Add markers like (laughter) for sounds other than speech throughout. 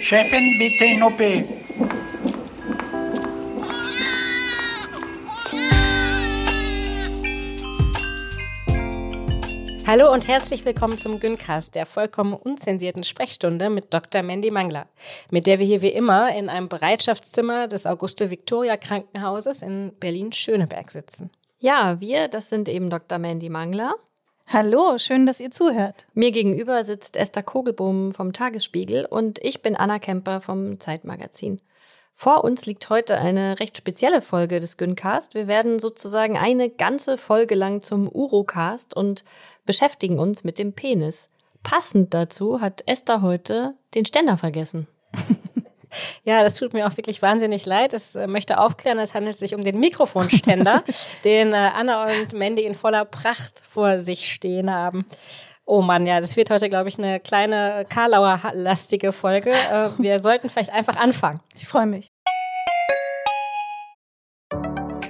Chefin, bitte in OP. Hallo und herzlich willkommen zum Gyncast, der vollkommen unzensierten Sprechstunde mit Dr. Mandy Mangler, mit der wir hier wie immer in einem Bereitschaftszimmer des Auguste-Victoria-Krankenhauses in Berlin-Schöneberg sitzen. Ja, wir, das sind eben Dr. Mandy Mangler. Hallo, schön, dass ihr zuhört. Mir gegenüber sitzt Esther Kogelbohm vom Tagesspiegel und ich bin Anna Kemper vom Zeitmagazin. Vor uns liegt heute eine recht spezielle Folge des Gyncast. Wir werden sozusagen eine ganze Folge lang zum Urocast und beschäftigen uns mit dem Penis. Passend dazu hat Esther heute den Ständer vergessen. (laughs) Ja, das tut mir auch wirklich wahnsinnig leid. Es äh, möchte aufklären, es handelt sich um den Mikrofonständer, (laughs) den äh, Anna und Mandy in voller Pracht vor sich stehen haben. Oh Mann, ja, das wird heute, glaube ich, eine kleine Karlauer-lastige Folge. Äh, wir sollten vielleicht einfach anfangen. Ich freue mich.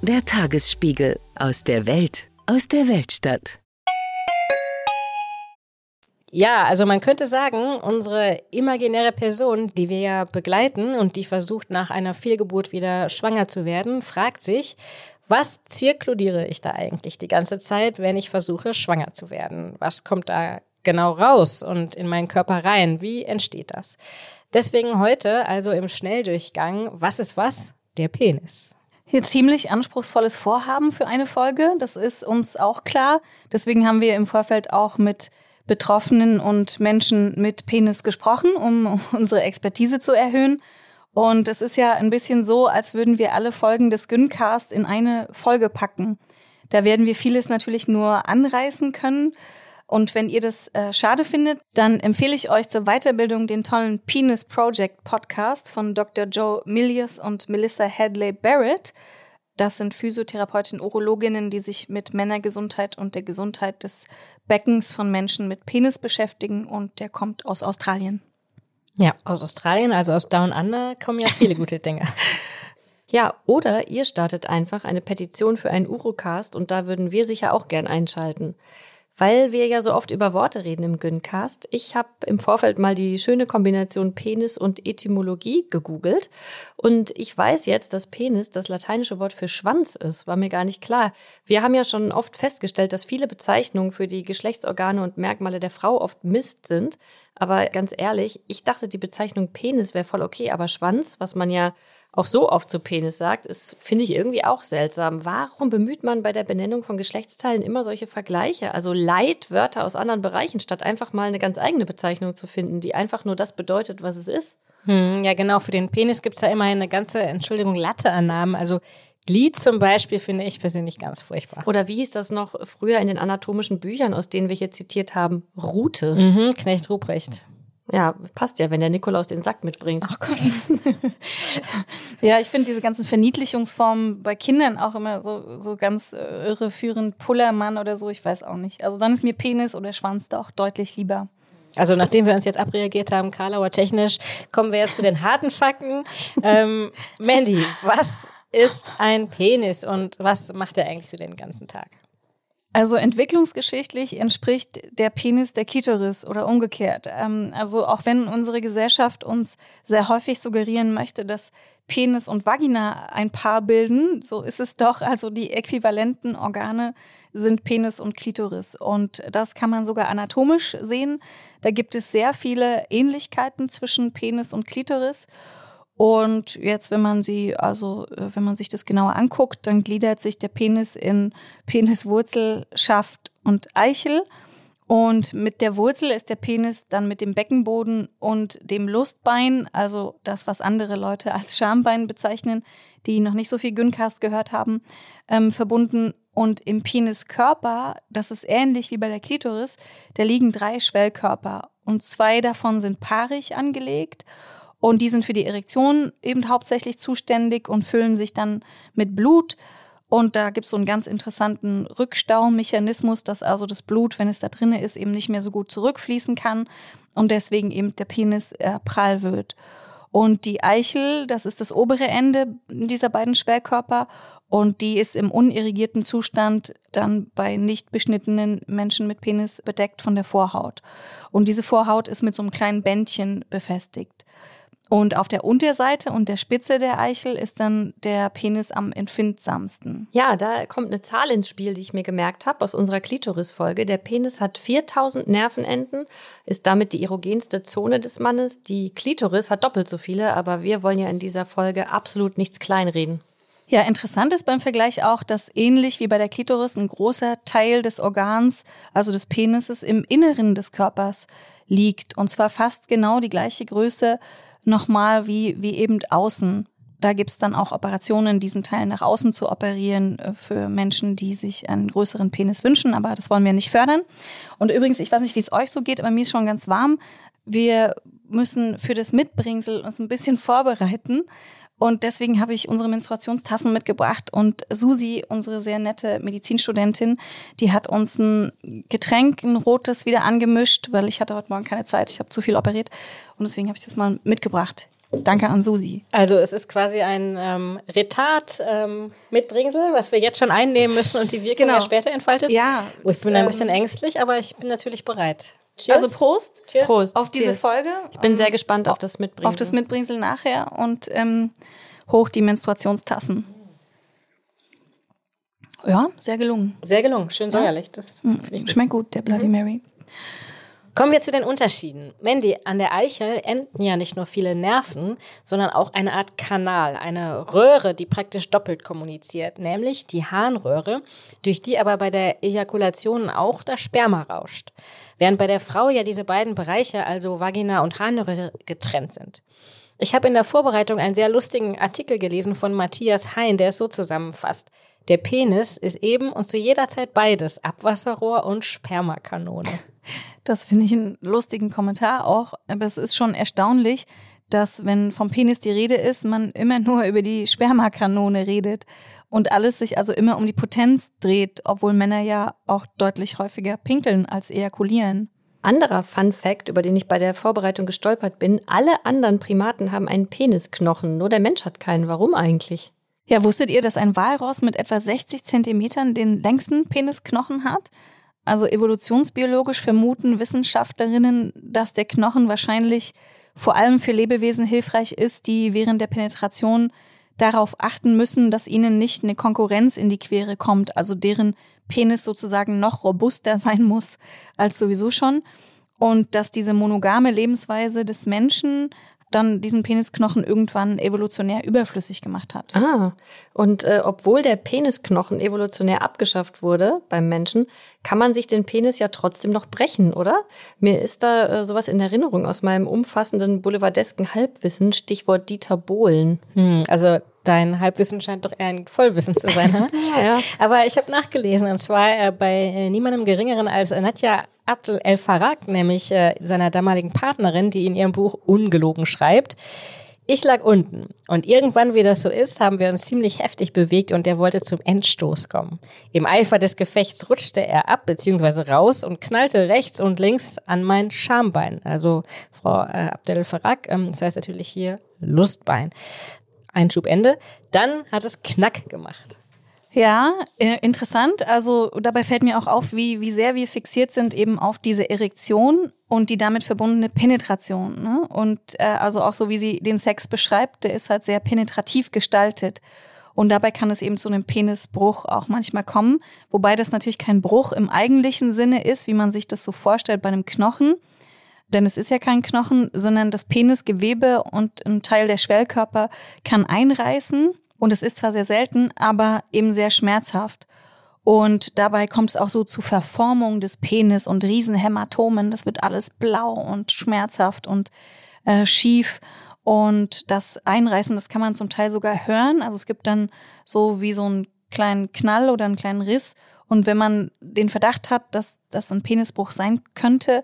Der Tagesspiegel aus der Welt, aus der Weltstadt. Ja, also man könnte sagen, unsere imaginäre Person, die wir ja begleiten und die versucht, nach einer Fehlgeburt wieder schwanger zu werden, fragt sich, was zirkludiere ich da eigentlich die ganze Zeit, wenn ich versuche, schwanger zu werden? Was kommt da genau raus und in meinen Körper rein? Wie entsteht das? Deswegen heute also im Schnelldurchgang, was ist was? Der Penis. Hier ziemlich anspruchsvolles Vorhaben für eine Folge. Das ist uns auch klar. Deswegen haben wir im Vorfeld auch mit Betroffenen und Menschen mit Penis gesprochen, um (laughs) unsere Expertise zu erhöhen. Und es ist ja ein bisschen so, als würden wir alle Folgen des Gyncast in eine Folge packen. Da werden wir vieles natürlich nur anreißen können. Und wenn ihr das äh, schade findet, dann empfehle ich euch zur Weiterbildung den tollen Penis Project Podcast von Dr. Joe Milius und Melissa Hadley Barrett. Das sind Physiotherapeutinnen, Urologinnen, die sich mit Männergesundheit und der Gesundheit des Beckens von Menschen mit Penis beschäftigen und der kommt aus Australien. Ja, aus Australien, also aus Down Under, kommen ja viele gute Dinge. (laughs) Ja, oder ihr startet einfach eine Petition für einen Urocast und da würden wir sicher auch gern einschalten weil wir ja so oft über Worte reden im Gyncast. Ich habe im Vorfeld mal die schöne Kombination Penis und Etymologie gegoogelt und ich weiß jetzt, dass Penis das lateinische Wort für Schwanz ist. War mir gar nicht klar. Wir haben ja schon oft festgestellt, dass viele Bezeichnungen für die Geschlechtsorgane und Merkmale der Frau oft Mist sind. Aber ganz ehrlich, ich dachte, die Bezeichnung Penis wäre voll okay, aber Schwanz, was man ja auch so oft zu Penis sagt, ist, finde ich irgendwie auch seltsam. Warum bemüht man bei der Benennung von Geschlechtsteilen immer solche Vergleiche? Also Leitwörter aus anderen Bereichen, statt einfach mal eine ganz eigene Bezeichnung zu finden, die einfach nur das bedeutet, was es ist. Hm, ja, genau. Für den Penis gibt es ja immerhin eine ganze, Entschuldigung, Latte an Namen. Also Glied zum Beispiel finde ich persönlich ganz furchtbar. Oder wie hieß das noch früher in den anatomischen Büchern, aus denen wir hier zitiert haben? Rute. Mhm, Knecht Ruprecht. Ja, passt ja, wenn der Nikolaus den Sack mitbringt. Oh Gott. (laughs) ja, ich finde diese ganzen Verniedlichungsformen bei Kindern auch immer so, so ganz äh, irreführend. Pullermann oder so, ich weiß auch nicht. Also dann ist mir Penis oder Schwanz doch deutlich lieber. Also nachdem wir uns jetzt abreagiert haben, Karlauer technisch, kommen wir jetzt zu den harten Fakten. ähm, Mandy, was ist ein Penis und was macht er eigentlich so den ganzen Tag? Also entwicklungsgeschichtlich entspricht der Penis der Klitoris oder umgekehrt. Ähm, also auch wenn unsere Gesellschaft uns sehr häufig suggerieren möchte, dass Penis und Vagina ein Paar bilden, so ist es doch. Also die äquivalenten Organe sind Penis und Klitoris. Und das kann man sogar anatomisch sehen. Da gibt es sehr viele Ähnlichkeiten zwischen Penis und Klitoris. Und jetzt, wenn man sie, also äh, wenn man sich das genauer anguckt, dann gliedert sich der Penis in Peniswurzel, Schaft und Eichel. Und mit der Wurzel ist der Penis dann mit dem Beckenboden und dem Lustbein, also das, was andere Leute als Schambein bezeichnen, die noch nicht so viel Gyncast gehört haben, ähm, verbunden. Und im Peniskörper, das ist ähnlich wie bei der Klitoris, da liegen drei Schwellkörper und zwei davon sind paarig angelegt und die sind für die Erektion eben hauptsächlich zuständig und füllen sich dann mit Blut. Und da gibt es so einen ganz interessanten Rückstaumechanismus, dass also das Blut, wenn es da drin ist, eben nicht mehr so gut zurückfließen kann und deswegen eben der Penis äh, prall wird. Und die Eichel, das ist das obere Ende dieser beiden Schwellkörper und die ist im unirrigierten Zustand dann bei nicht beschnittenen Menschen mit Penis bedeckt von der Vorhaut. Und diese Vorhaut ist mit so einem kleinen Bändchen befestigt. Und auf der Unterseite und der Spitze der Eichel ist dann der Penis am empfindsamsten. Ja, da kommt eine Zahl ins Spiel, die ich mir gemerkt habe aus unserer Klitoris-Folge. Der Penis hat 4000 Nervenenden, ist damit die erogenste Zone des Mannes. Die Klitoris hat doppelt so viele, aber wir wollen ja in dieser Folge absolut nichts kleinreden. Ja, interessant ist beim Vergleich auch, dass ähnlich wie bei der Klitoris ein großer Teil des Organs, also des Penises, im Inneren des Körpers liegt. Und zwar fast genau die gleiche Größe nochmal wie, wie eben außen. Da gibt's dann auch Operationen, diesen Teil nach außen zu operieren äh, für Menschen, die sich einen größeren Penis wünschen, aber das wollen wir nicht fördern. Und übrigens, ich weiß nicht, wie es euch so geht, aber mir ist schon ganz warm. Wir müssen für das Mitbringsel uns ein bisschen vorbereiten. Und deswegen habe ich unsere Menstruationstassen mitgebracht und Susi, unsere sehr nette Medizinstudentin, die hat uns ein Getränk, ein rotes, wieder angemischt, weil ich hatte heute Morgen keine Zeit, ich habe zu viel operiert und deswegen habe ich das mal mitgebracht. Danke an Susi. Also es ist quasi ein ähm, Retard ähm, Mitbringsel, was wir jetzt schon einnehmen müssen und die Wirkung genau. ja später entfaltet. Ja. Ich bin ein bisschen ängstlich, aber ich bin natürlich bereit. Cheers. Also Prost. Cheers. Prost. Auf diese Cheers. Folge. Ich bin sehr gespannt auf das Mitbringsel. Auf das Mitbringsel nachher und ähm, hoch die Menstruationstassen. Ja, sehr gelungen. Sehr gelungen. Schön säuerlich. Ja. Das mhm. schmeckt gut, der Bloody Mary. Kommen wir zu den Unterschieden. Mandy, an der Eichel enden ja nicht nur viele Nerven, sondern auch eine Art Kanal, eine Röhre, die praktisch doppelt kommuniziert, nämlich die Harnröhre, durch die aber bei der Ejakulation auch das Sperma rauscht. Während bei der Frau ja diese beiden Bereiche, also Vagina und Harnröhre, getrennt sind. Ich habe in der Vorbereitung einen sehr lustigen Artikel gelesen von Matthias Hein, der es so zusammenfasst. Der Penis ist eben und zu jeder Zeit beides, Abwasserrohr und Spermakanone. (laughs) Das finde ich einen lustigen Kommentar auch, aber es ist schon erstaunlich, dass wenn vom Penis die Rede ist, man immer nur über die Spermakanone redet und alles sich also immer um die Potenz dreht, obwohl Männer ja auch deutlich häufiger pinkeln als ejakulieren. Anderer Fun Fact, über den ich bei der Vorbereitung gestolpert bin, alle anderen Primaten haben einen Penisknochen, nur der Mensch hat keinen. Warum eigentlich? Ja, wusstet ihr, dass ein Walross mit etwa 60 Zentimetern den längsten Penisknochen hat? Also evolutionsbiologisch vermuten Wissenschaftlerinnen, dass der Knochen wahrscheinlich vor allem für Lebewesen hilfreich ist, die während der Penetration darauf achten müssen, dass ihnen nicht eine Konkurrenz in die Quere kommt, also deren Penis sozusagen noch robuster (laughs) sein muss als sowieso schon. Und dass diese monogame Lebensweise des Menschen dann diesen Penisknochen irgendwann evolutionär überflüssig gemacht hat. Ah, und äh, obwohl der Penisknochen evolutionär abgeschafft wurde beim Menschen, kann man sich den Penis ja trotzdem noch brechen, oder? Mir ist da äh, sowas in Erinnerung aus meinem umfassenden boulevardesken Halbwissen, Stichwort Dieter Bohlen. Hm, also dein Halbwissen scheint doch eher ein Vollwissen zu sein. (laughs) Ne? ja. Aber ich habe nachgelesen und zwar äh, bei äh, niemandem geringeren als Nadja Abdel El Farag, nämlich äh, seiner damaligen Partnerin, die in ihrem Buch ungelogen schreibt. Ich lag unten und irgendwann, wie das so ist, haben wir uns ziemlich heftig bewegt und er wollte zum Endstoß kommen. Im Eifer des Gefechts rutschte er ab bzw. raus und knallte rechts und links an mein Schambein. Also Frau äh, Abdel Farag, ähm, das heißt natürlich hier Lustbein. Einschub Ende. Dann hat es Knack gemacht. Ja, äh, interessant. Also dabei fällt mir auch auf, wie, wie sehr wir fixiert sind eben auf diese Erektion und die damit verbundene Penetration. Ne? Und äh, also auch so, wie sie den Sex beschreibt, der ist halt sehr penetrativ gestaltet. Und dabei kann es eben zu einem Penisbruch auch manchmal kommen. Wobei das natürlich kein Bruch im eigentlichen Sinne ist, wie man sich das so vorstellt bei einem Knochen, denn es ist ja kein Knochen, sondern das Penisgewebe und ein Teil der Schwellkörper kann einreißen und es ist zwar sehr selten, aber eben sehr schmerzhaft. Und dabei kommt es auch so zu Verformung des Penis und Riesenhämatomen. Das wird alles blau und schmerzhaft und äh, schief. Und das Einreißen, das kann man zum Teil sogar hören. Also es gibt dann so wie so ein kleinen Knall oder einen kleinen Riss. Und wenn man den Verdacht hat, dass das ein Penisbruch sein könnte,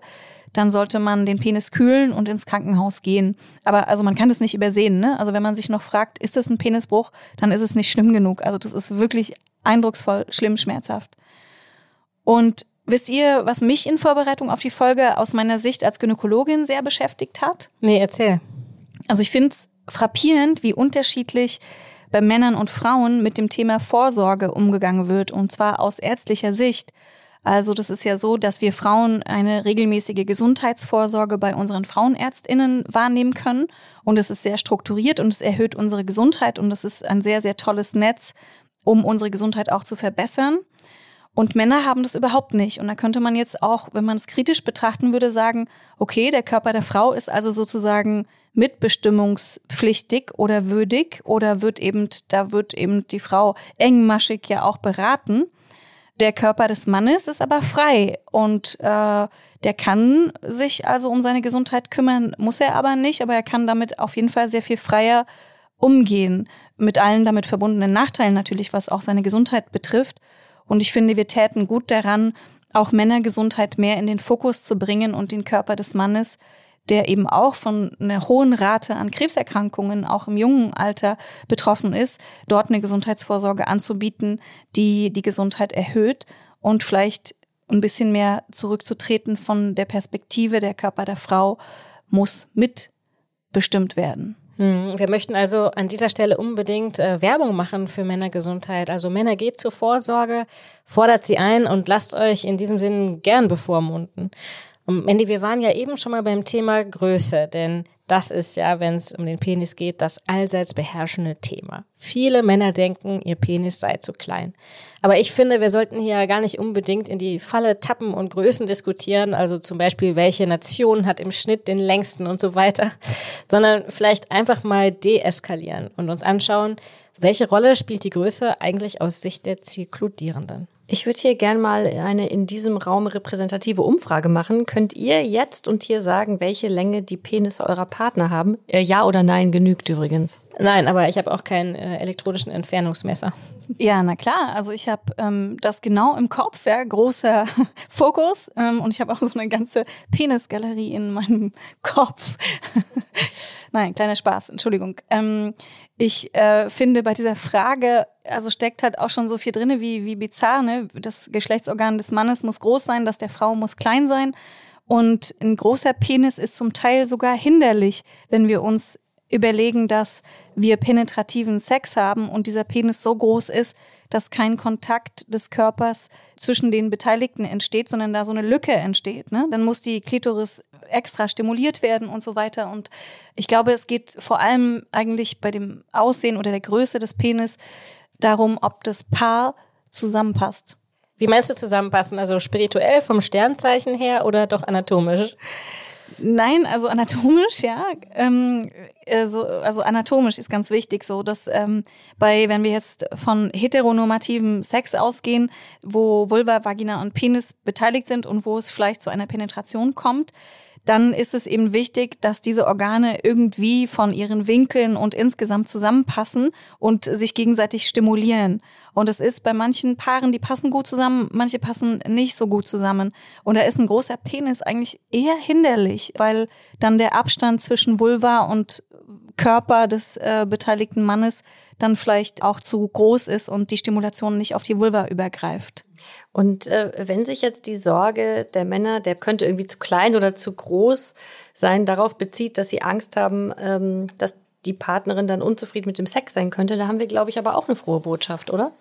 dann sollte man den Penis kühlen und ins Krankenhaus gehen. Aber also man kann das nicht übersehen. Ne? Also wenn man sich noch fragt, ist das ein Penisbruch, dann ist es nicht schlimm genug. Also das ist wirklich eindrucksvoll, schlimm, schmerzhaft. Und wisst ihr, was mich in Vorbereitung auf die Folge aus meiner Sicht als Gynäkologin sehr beschäftigt hat? Nee, erzähl. Also ich finde es frappierend, wie unterschiedlich bei Männern und Frauen mit dem Thema Vorsorge umgegangen wird, und zwar aus ärztlicher Sicht. Also das ist ja so, dass wir Frauen eine regelmäßige Gesundheitsvorsorge bei unseren Frauenärztinnen wahrnehmen können. Und es ist sehr strukturiert und es erhöht unsere Gesundheit und es ist ein sehr, sehr tolles Netz, um unsere Gesundheit auch zu verbessern. Und Männer haben das überhaupt nicht. Und da könnte man jetzt auch, wenn man es kritisch betrachten würde, sagen, okay, der Körper der Frau ist also sozusagen mitbestimmungspflichtig oder würdig oder wird eben, da wird eben die Frau engmaschig ja auch beraten. Der Körper des Mannes ist aber frei und äh, der kann sich also um seine Gesundheit kümmern, muss er aber nicht, aber er kann damit auf jeden Fall sehr viel freier umgehen, mit allen damit verbundenen Nachteilen natürlich, was auch seine Gesundheit betrifft. Und ich finde, wir täten gut daran, auch Männergesundheit mehr in den Fokus zu bringen und den Körper des Mannes der eben auch von einer hohen Rate an Krebserkrankungen auch im jungen Alter betroffen ist, dort eine Gesundheitsvorsorge anzubieten, die die Gesundheit erhöht und vielleicht ein bisschen mehr zurückzutreten von der Perspektive, der Körper der Frau muss mitbestimmt werden. Hm, wir möchten also an dieser Stelle unbedingt äh, Werbung machen für Männergesundheit. Also Männer geht zur Vorsorge, fordert sie ein und lasst euch in diesem Sinn gern bevormunden. Und Mandy, wir waren ja eben schon mal beim Thema Größe, denn das ist ja, wenn es um den Penis geht, das allseits beherrschende Thema. Viele Männer denken, ihr Penis sei zu klein. Aber ich finde, wir sollten hier gar nicht unbedingt in die Falle tappen und Größen diskutieren, also zum Beispiel, welche Nation hat im Schnitt den längsten und so weiter, (laughs) sondern vielleicht einfach mal deeskalieren und uns anschauen, welche Rolle spielt die Größe eigentlich aus Sicht der Zirkludierenden? Ich würde hier gern mal eine in diesem Raum repräsentative Umfrage machen. Könnt ihr jetzt und hier sagen, welche Länge die Penisse eurer Partner haben? Äh, ja oder nein genügt übrigens. Nein, aber ich habe auch keinen äh, elektronischen Entfernungsmesser. Ja, na klar. Also ich habe ähm, das genau im Kopf, ja, großer (laughs) Fokus. Ähm, und ich habe auch so eine ganze Penisgalerie in meinem (laughs) Kopf. (laughs) Nein, kleiner Spaß, Entschuldigung. Ähm, ich äh, finde bei dieser Frage, also steckt halt auch schon so viel drinne wie, wie bizarr, ne? Das Geschlechtsorgan des Mannes muss groß sein, das der Frau muss klein sein. Und ein großer Penis ist zum Teil sogar hinderlich, wenn wir uns überlegen, dass wir penetrativen Sex haben und dieser Penis so groß ist, dass kein Kontakt des Körpers zwischen den Beteiligten entsteht, sondern da so eine Lücke entsteht. Ne? Dann muss die Klitoris extra stimuliert werden und so weiter. Und ich glaube, es geht vor allem eigentlich bei dem Aussehen oder der Größe des Penis darum, ob das Paar zusammenpasst. Wie meinst du zusammenpassen? Also spirituell vom Sternzeichen her oder doch anatomisch? Nein, also anatomisch, ja. Ähm, also, also anatomisch ist ganz wichtig, so dass ähm, bei, wenn wir jetzt von heteronormativem Sex ausgehen, wo Vulva, Vagina und Penis beteiligt sind und wo es vielleicht zu einer Penetration kommt, dann ist es eben wichtig, dass diese Organe irgendwie von ihren Winkeln und insgesamt zusammenpassen und sich gegenseitig stimulieren. Und es ist bei manchen Paaren, die passen gut zusammen, manche passen nicht so gut zusammen. Und da ist ein großer Penis eigentlich eher hinderlich, weil dann der Abstand zwischen Vulva und Körper des äh, beteiligten Mannes dann vielleicht auch zu groß ist und die Stimulation nicht auf die Vulva übergreift. Und äh, wenn sich jetzt die Sorge der Männer, der könnte irgendwie zu klein oder zu groß sein, darauf bezieht, dass sie Angst haben, ähm, dass die Partnerin dann unzufrieden mit dem Sex sein könnte, da haben wir, glaube ich, aber auch eine frohe Botschaft, oder?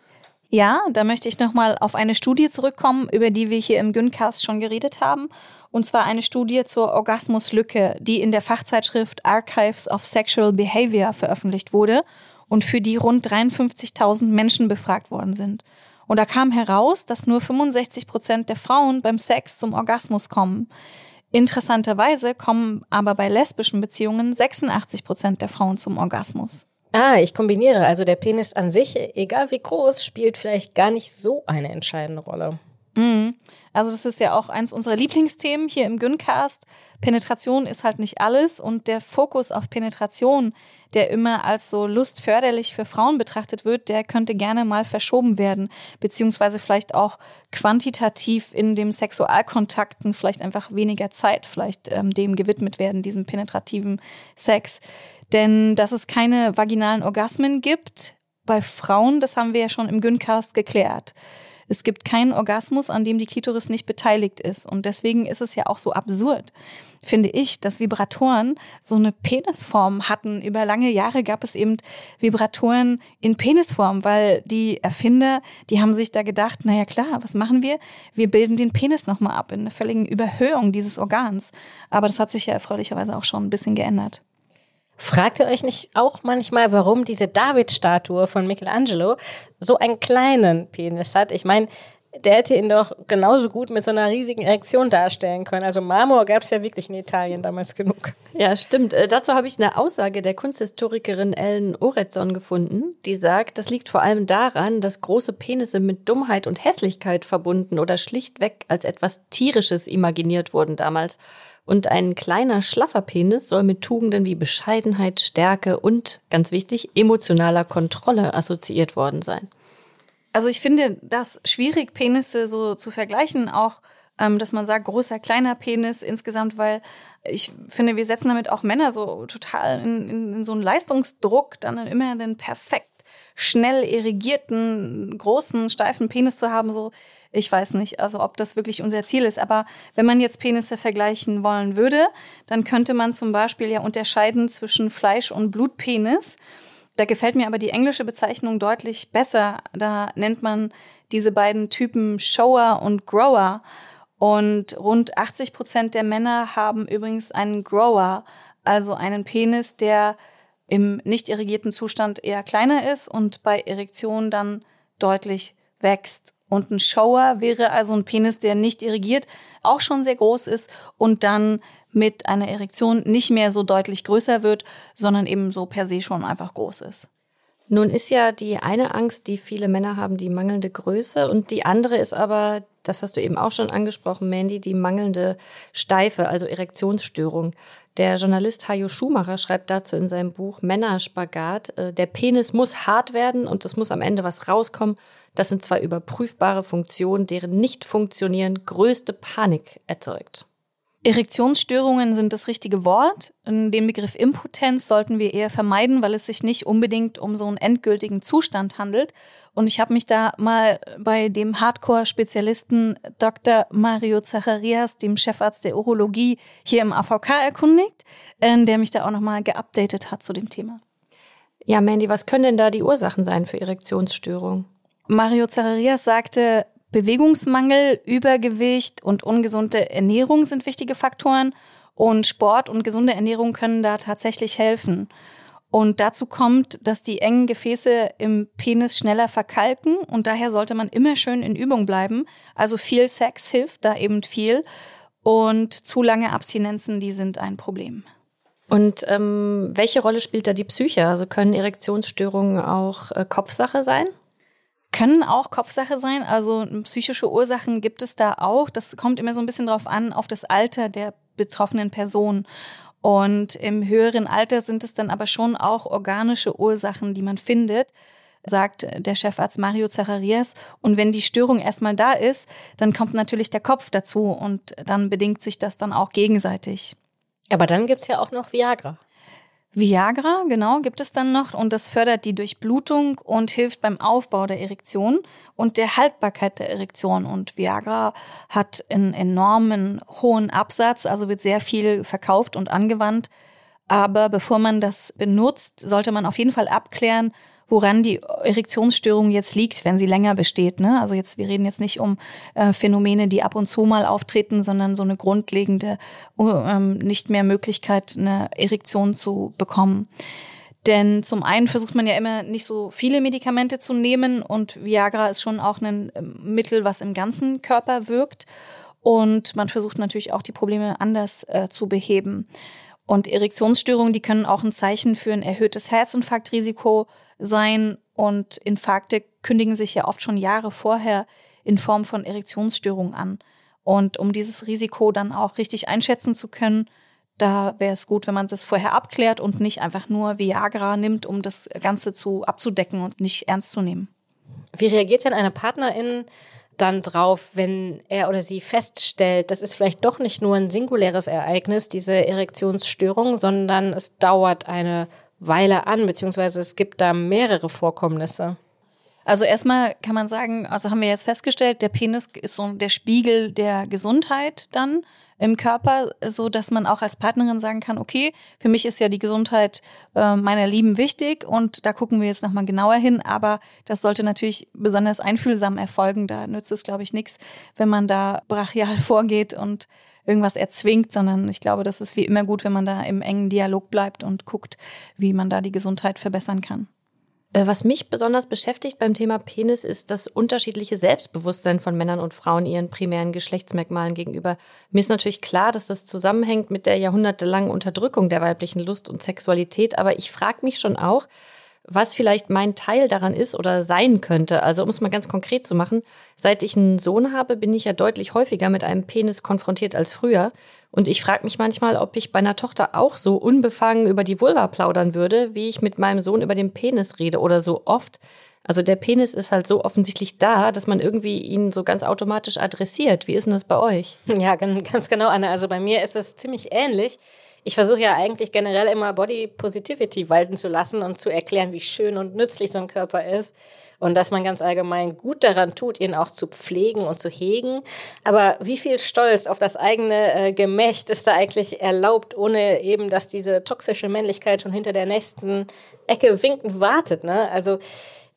Ja, da möchte ich nochmal auf eine Studie zurückkommen, über die wir hier im Gyncast schon geredet haben. Und zwar eine Studie zur Orgasmuslücke, die in der Fachzeitschrift Archives of Sexual Behavior veröffentlicht wurde und für die rund 53.000 Menschen befragt worden sind. Und da kam heraus, dass nur 65 Prozent der Frauen beim Sex zum Orgasmus kommen. Interessanterweise kommen aber bei lesbischen Beziehungen 86 Prozent der Frauen zum Orgasmus. Ah, ich kombiniere. Also der Penis an sich, egal wie groß, spielt vielleicht gar nicht so eine entscheidende Rolle. Mhm. Also das ist ja auch eins unserer Lieblingsthemen hier im Güncast. Penetration ist halt nicht alles und der Fokus auf Penetration, der immer als so lustförderlich für Frauen betrachtet wird, der könnte gerne mal verschoben werden, beziehungsweise vielleicht auch quantitativ in dem Sexualkontakten vielleicht einfach weniger Zeit vielleicht ähm, dem gewidmet werden, diesem penetrativen Sex. Denn dass es keine vaginalen Orgasmen gibt bei Frauen, das haben wir ja schon im Güncast geklärt. Es gibt keinen Orgasmus, an dem die Klitoris nicht beteiligt ist. Und deswegen ist es ja auch so absurd, finde ich, dass Vibratoren so eine Penisform hatten. Über lange Jahre gab es eben Vibratoren in Penisform, weil die Erfinder, die haben sich da gedacht, naja klar, was machen wir? Wir bilden den Penis nochmal ab in einer völligen Überhöhung dieses Organs. Aber das hat sich ja erfreulicherweise auch schon ein bisschen geändert. Fragt ihr euch nicht auch manchmal, warum diese David-Statue von Michelangelo so einen kleinen Penis hat? Ich meine, der hätte ihn doch genauso gut mit so einer riesigen Erektion darstellen können. Also Marmor gab es ja wirklich in Italien damals genug. Ja, stimmt. Äh, dazu habe ich eine Aussage der Kunsthistorikerin Ellen Orezon gefunden, die sagt, das liegt vor allem daran, dass große Penisse mit Dummheit und Hässlichkeit verbunden oder schlichtweg als etwas Tierisches imaginiert wurden damals. Und ein kleiner, schlaffer Penis soll mit Tugenden wie Bescheidenheit, Stärke und, ganz wichtig, emotionaler Kontrolle assoziiert worden sein. Also ich finde das schwierig, Penisse so zu vergleichen, auch ähm, dass man sagt, großer, kleiner Penis insgesamt, weil ich finde, wir setzen damit auch Männer so total in, in, in so einen Leistungsdruck, dann immer den perfekt schnell irrigierten, großen, steifen Penis zu haben, so, ich weiß nicht, also ob das wirklich unser Ziel ist. Aber wenn man jetzt Penisse vergleichen wollen würde, dann könnte man zum Beispiel ja unterscheiden zwischen Fleisch- und Blutpenis. Da gefällt mir aber die englische Bezeichnung deutlich besser. Da nennt man diese beiden Typen Shower und Grower. Und rund 80 Prozent der Männer haben übrigens einen Grower, also einen Penis, der im nicht irrigierten Zustand eher kleiner ist und bei Erektion dann deutlich wächst. Und ein Shower wäre also ein Penis, der nicht irrigiert, auch schon sehr groß ist und dann mit einer Erektion nicht mehr so deutlich größer wird, sondern eben so per se schon einfach groß ist. Nun ist ja die eine Angst, die viele Männer haben, die mangelnde Größe und die andere ist aber, das hast du eben auch schon angesprochen, Mandy, die mangelnde Steife, also Erektionsstörung. Der Journalist Hajo Schumacher schreibt dazu in seinem Buch Männerspagat, äh, der Penis muss hart werden und es muss am Ende was rauskommen. Das sind zwei überprüfbare Funktionen, deren Nicht-Funktionieren größte Panik erzeugt. Erektionsstörungen sind das richtige Wort. Den Begriff Impotenz sollten wir eher vermeiden, weil es sich nicht unbedingt um so einen endgültigen Zustand handelt. Und ich habe mich da mal bei dem Hardcore-Spezialisten Dr. Mario Zacharias, dem Chefarzt der Urologie hier im AVK erkundigt, äh, der mich da auch nochmal geupdatet hat zu dem Thema. Ja, Mandy, was können denn da die Ursachen sein für Erektionsstörungen? Mario Zacharias sagte, Bewegungsmangel, Übergewicht und ungesunde Ernährung sind wichtige Faktoren und Sport und gesunde Ernährung können da tatsächlich helfen. Und dazu kommt, dass die engen Gefäße im Penis schneller verkalken und daher sollte man immer schön in Übung bleiben. Also viel Sex hilft da eben viel und zu lange Abstinenzen, die sind ein Problem. Und ähm, welche Rolle spielt da die Psyche? Also können Erektionsstörungen auch äh, Kopfsache sein? Können auch Kopfsache sein. Also psychische Ursachen gibt es da auch. Das kommt immer so ein bisschen drauf an, auf das Alter der betroffenen Person. Und im höheren Alter sind es dann aber schon auch organische Ursachen, die man findet, sagt der Chefarzt Mario Zacharias. Und wenn die Störung erstmal da ist, dann kommt natürlich der Kopf dazu und dann bedingt sich das dann auch gegenseitig. Aber dann gibt's ja auch noch Viagra. Viagra, genau, gibt es dann noch und das fördert die Durchblutung und hilft beim Aufbau der Erektion und der Haltbarkeit der Erektion. Und Viagra hat einen enormen hohen Absatz, also wird sehr viel verkauft und angewandt. Aber bevor man das benutzt, sollte man auf jeden Fall abklären, woran die Erektionsstörung jetzt liegt, wenn sie länger besteht. Ne? Also jetzt, wir reden jetzt nicht um äh, Phänomene, die ab und zu mal auftreten, sondern so eine grundlegende ähm, nicht mehr Möglichkeit, eine Erektion zu bekommen. Denn zum einen versucht man ja immer nicht so viele Medikamente zu nehmen und Viagra ist schon auch ein ähm, Mittel, was im ganzen Körper wirkt. Und man versucht natürlich auch die Probleme anders äh, zu beheben. Und Erektionsstörungen, die können auch ein Zeichen für ein erhöhtes Herzinfarktrisiko sein und Infarkte kündigen sich ja oft schon Jahre vorher in Form von Erektionsstörungen an. Und um dieses Risiko dann auch richtig einschätzen zu können, da wäre es gut, wenn man das vorher abklärt und nicht einfach nur Viagra nimmt, um das Ganze zu abzudecken und nicht ernst zu nehmen. Wie reagiert denn eine Partnerin dann drauf, wenn er oder sie feststellt, das ist vielleicht doch nicht nur ein singuläres Ereignis, diese Erektionsstörung, sondern es dauert eine Weile an, beziehungsweise es gibt da mehrere Vorkommnisse? Also erstmal kann man sagen, also haben wir jetzt festgestellt, der Penis ist so der Spiegel der Gesundheit dann im Körper, so dass man auch als Partnerin sagen kann, okay, für mich ist ja die Gesundheit äh, meiner Lieben wichtig und da gucken wir jetzt nochmal genauer hin, aber das sollte natürlich besonders einfühlsam erfolgen. Da nützt es, glaube ich, nichts, wenn man da brachial (laughs) vorgeht und irgendwas erzwingt, sondern ich glaube, das ist wie immer gut, wenn man da im engen Dialog bleibt und guckt, wie man da die Gesundheit verbessern kann. Äh, was mich besonders beschäftigt beim Thema Penis ist das unterschiedliche Selbstbewusstsein von Männern und Frauen ihren primären Geschlechtsmerkmalen gegenüber. Mir ist natürlich klar, dass das zusammenhängt mit der jahrhundertelangen Unterdrückung der weiblichen Lust und Sexualität, aber ich frage mich schon auch, was vielleicht mein Teil daran ist oder sein könnte. Also um es mal ganz konkret zu machen, seit ich einen Sohn habe, bin ich ja deutlich häufiger mit einem Penis konfrontiert als früher. Und ich frage mich manchmal, ob ich bei einer Tochter auch so unbefangen über die Vulva plaudern würde, wie ich mit meinem Sohn über den Penis rede oder so oft. Also der Penis ist halt so offensichtlich da, dass man irgendwie ihn so ganz automatisch adressiert. Wie ist denn das bei euch? Ja, ganz genau, Anna. Also bei mir ist es ziemlich ähnlich ich versuche ja eigentlich generell immer Body Positivity walten zu lassen und zu erklären, wie schön und nützlich so ein Körper ist. Und dass man ganz allgemein gut daran tut, ihn auch zu pflegen und zu hegen. Aber wie viel Stolz auf das eigene äh, Gemächt ist da eigentlich erlaubt, ohne eben, dass diese toxische Männlichkeit schon hinter der nächsten Ecke winkend wartet. Ne? Also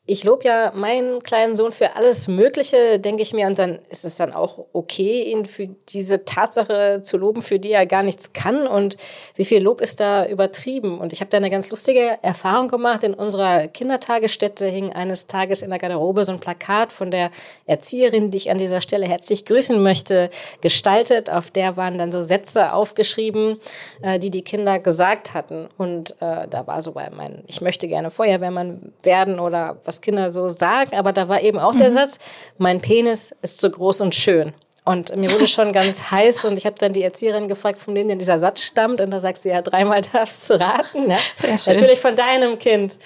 ich lobe ja meinen kleinen Sohn für alles Mögliche, denke ich mir, und dann ist es dann auch okay, ihn für diese Tatsache zu loben, für die er gar nichts kann und wie viel Lob ist da übertrieben. Und ich habe da eine ganz lustige Erfahrung gemacht. In unserer Kindertagesstätte hing eines Tages in der Garderobe so ein Plakat von der Erzieherin, die ich an dieser Stelle herzlich grüßen möchte, gestaltet. Auf der waren dann so Sätze aufgeschrieben, äh, die die Kinder gesagt hatten. Und äh, da war so bei meinen, ich möchte gerne Feuerwehrmann werden oder was was Kinder so sagen, aber da war eben auch mhm. der Satz, mein Penis ist zu groß und schön. Und mir wurde schon ganz heiß und ich habe dann die Erzieherin gefragt, von wem denn dieser Satz stammt. Und da sagt sie ja, dreimal darfst du raten. Ja? Natürlich von deinem Kind.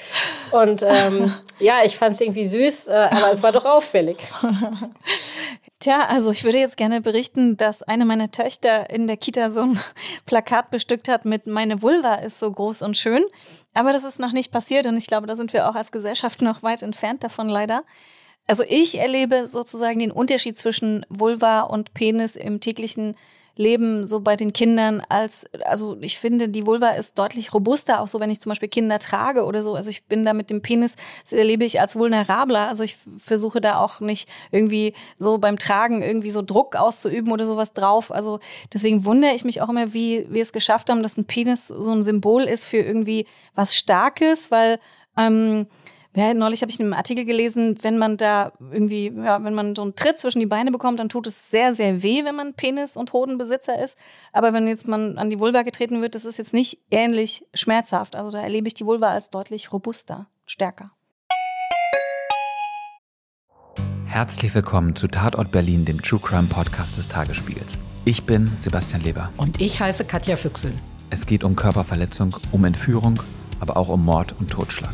Und ähm, (laughs) ja, ich fand es irgendwie süß, äh, aber es war doch auffällig. (laughs) Tja, also ich würde jetzt gerne berichten, dass eine meiner Töchter in der Kita so ein (laughs) Plakat bestückt hat mit Meine Vulva ist so groß und schön. Aber das ist noch nicht passiert und ich glaube, da sind wir auch als Gesellschaft noch weit entfernt davon leider. Also ich erlebe sozusagen den Unterschied zwischen Vulva und Penis im täglichen Leben so bei den Kindern als, also ich finde, die Vulva ist deutlich robuster, auch so, wenn ich zum Beispiel Kinder trage oder so. Also ich bin da mit dem Penis, das erlebe ich als vulnerabler. Also ich versuche da auch nicht irgendwie so beim Tragen irgendwie so Druck auszuüben oder sowas drauf. Also deswegen wundere ich mich auch immer, wie wir es geschafft haben, dass ein Penis so ein Symbol ist für irgendwie was Starkes, weil ähm, ja, neulich habe ich in einem Artikel gelesen, wenn man da irgendwie, ja, wenn man so einen Tritt zwischen die Beine bekommt, dann tut es sehr, sehr weh, wenn man Penis- und Hodenbesitzer ist. Aber wenn jetzt man an die Vulva getreten wird, das ist jetzt nicht ähnlich schmerzhaft. Also da erlebe ich die Vulva als deutlich robuster, stärker. Herzlich willkommen zu Tatort Berlin, dem True Crime Podcast des Tagesspiegels. Ich bin Sebastian Leber. Und ich heiße Katja Füchsel. Es geht um Körperverletzung, um Entführung, aber auch um Mord und Totschlag.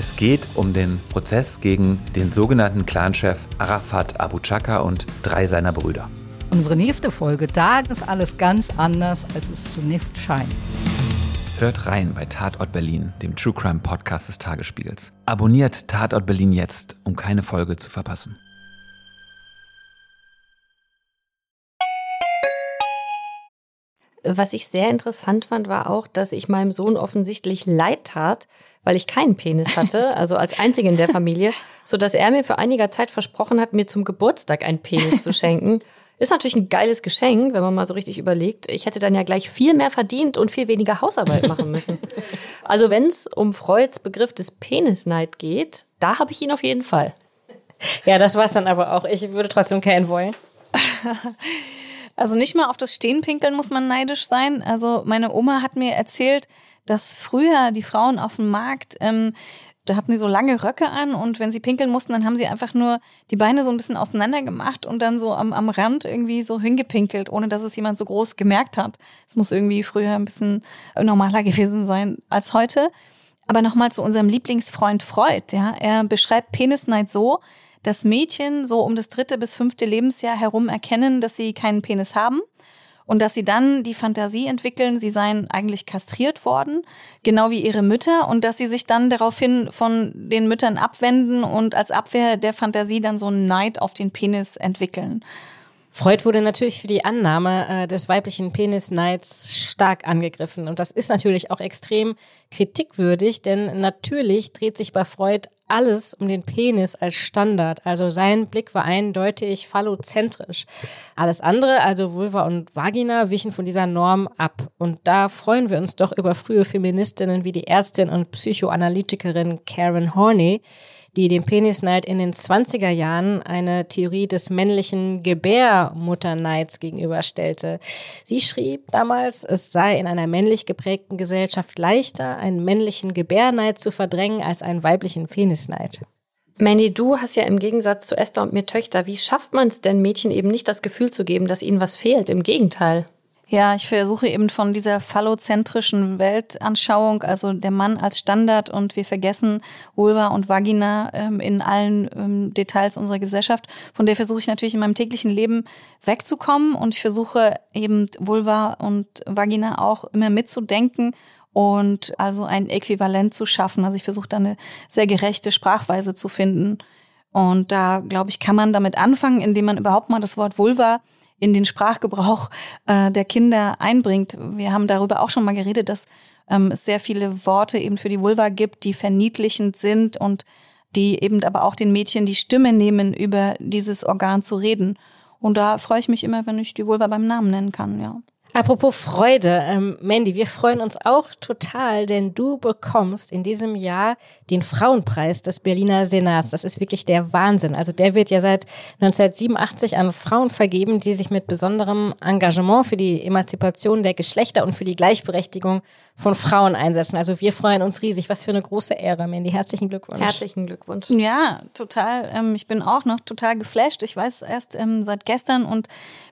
Es geht um den Prozess gegen den sogenannten Clanchef Arafat Abu Chaka und drei seiner Brüder. Unsere nächste Folge, da ist alles ganz anders, als es zunächst scheint. Hört rein bei Tatort Berlin, dem True Crime Podcast des Tagesspiegels. Abonniert Tatort Berlin jetzt, um keine Folge zu verpassen. Was ich sehr interessant fand, war auch, dass ich meinem Sohn offensichtlich leid tat, weil ich keinen Penis hatte, also als einzige in der Familie, so dass er mir für einiger Zeit versprochen hat, mir zum Geburtstag einen Penis zu schenken. Ist natürlich ein geiles Geschenk, wenn man mal so richtig überlegt. Ich hätte dann ja gleich viel mehr verdient und viel weniger Hausarbeit machen müssen. also wenn es um Freuds Begriff des Penisneid geht, da habe ich ihn auf jeden Fall. Ja, das war's dann aber auch. Ich würde trotzdem keinen wollen. Also nicht mal auf das Stehenpinkeln muss man neidisch sein. Also meine Oma hat mir erzählt, dass früher die Frauen auf dem Markt ähm, da hatten sie so lange Röcke an und wenn sie pinkeln mussten, dann haben sie einfach nur die Beine so ein bisschen auseinander gemacht und dann so am, am Rand irgendwie so hingepinkelt, ohne dass es jemand so groß gemerkt hat. Es muss irgendwie früher ein bisschen normaler gewesen sein als heute. Aber nochmal zu unserem Lieblingsfreund Freud, ja. Er beschreibt Penisneid so, dass Mädchen so um das dritte bis fünfte Lebensjahr herum erkennen, dass sie keinen Penis haben und dass sie dann die Fantasie entwickeln, sie seien eigentlich kastriert worden, genau wie ihre Mütter und dass sie sich dann daraufhin von den Müttern abwenden und als Abwehr der Fantasie dann so einen Neid auf den Penis entwickeln. Freud wurde natürlich für die Annahme äh, des weiblichen Penisneids stark angegriffen. Und das ist natürlich auch extrem kritikwürdig, denn natürlich dreht sich bei Freud alles um den Penis als Standard. Also sein Blick war eindeutig phallozentrisch. Alles andere, also Vulva und Vagina, wichen von dieser Norm ab. Und da freuen wir uns doch über frühe Feministinnen wie die Ärztin und Psychoanalytikerin Karen Horney, die dem Penisneid in den 20er Jahren eine Theorie des männlichen Gebärmutterneids gegenüberstellte. Sie schrieb damals, es sei in einer männlich geprägten Gesellschaft leichter, einen männlichen Gebärneid zu verdrängen als einen weiblichen Penisneid. Mandy, du hast ja im Gegensatz zu Esther und mir Töchter. Wie schafft man es denn, Mädchen eben nicht das Gefühl zu geben, dass ihnen was fehlt? Im Gegenteil. Ja, ich versuche eben von dieser phallozentrischen Weltanschauung, also der Mann als Standard und wir vergessen Vulva und Vagina ähm, in allen ähm, Details unserer Gesellschaft. Von der versuche ich natürlich in meinem täglichen Leben wegzukommen und ich versuche eben Vulva und Vagina auch immer mitzudenken und also ein Äquivalent zu schaffen. Also ich versuche da eine sehr gerechte Sprachweise zu finden. Und da, glaube ich, kann man damit anfangen, indem man überhaupt mal das Wort Vulva in den Sprachgebrauch äh, der Kinder einbringt. Wir haben darüber auch schon mal geredet, dass ähm, es sehr viele Worte eben für die Vulva gibt, die verniedlichend sind und die eben aber auch den Mädchen die Stimme nehmen, über dieses Organ zu reden. Und da freue ich mich immer, wenn ich die Vulva beim Namen nennen kann, ja. Apropos Freude, ähm, Mandy, wir freuen uns auch total, denn du bekommst in diesem Jahr den Frauenpreis des Berliner Senats. Das ist wirklich der Wahnsinn. Also der wird ja seit 1987 an Frauen vergeben, die sich mit besonderem Engagement für die Emanzipation der Geschlechter und für die Gleichberechtigung von Frauen einsetzen. Also wir freuen uns riesig. Was für eine große Ehre, Mandy. Herzlichen Glückwunsch. Herzlichen Glückwunsch. Ja, total. Ähm, ich bin auch noch total geflasht. Ich weiß erst ähm, seit gestern und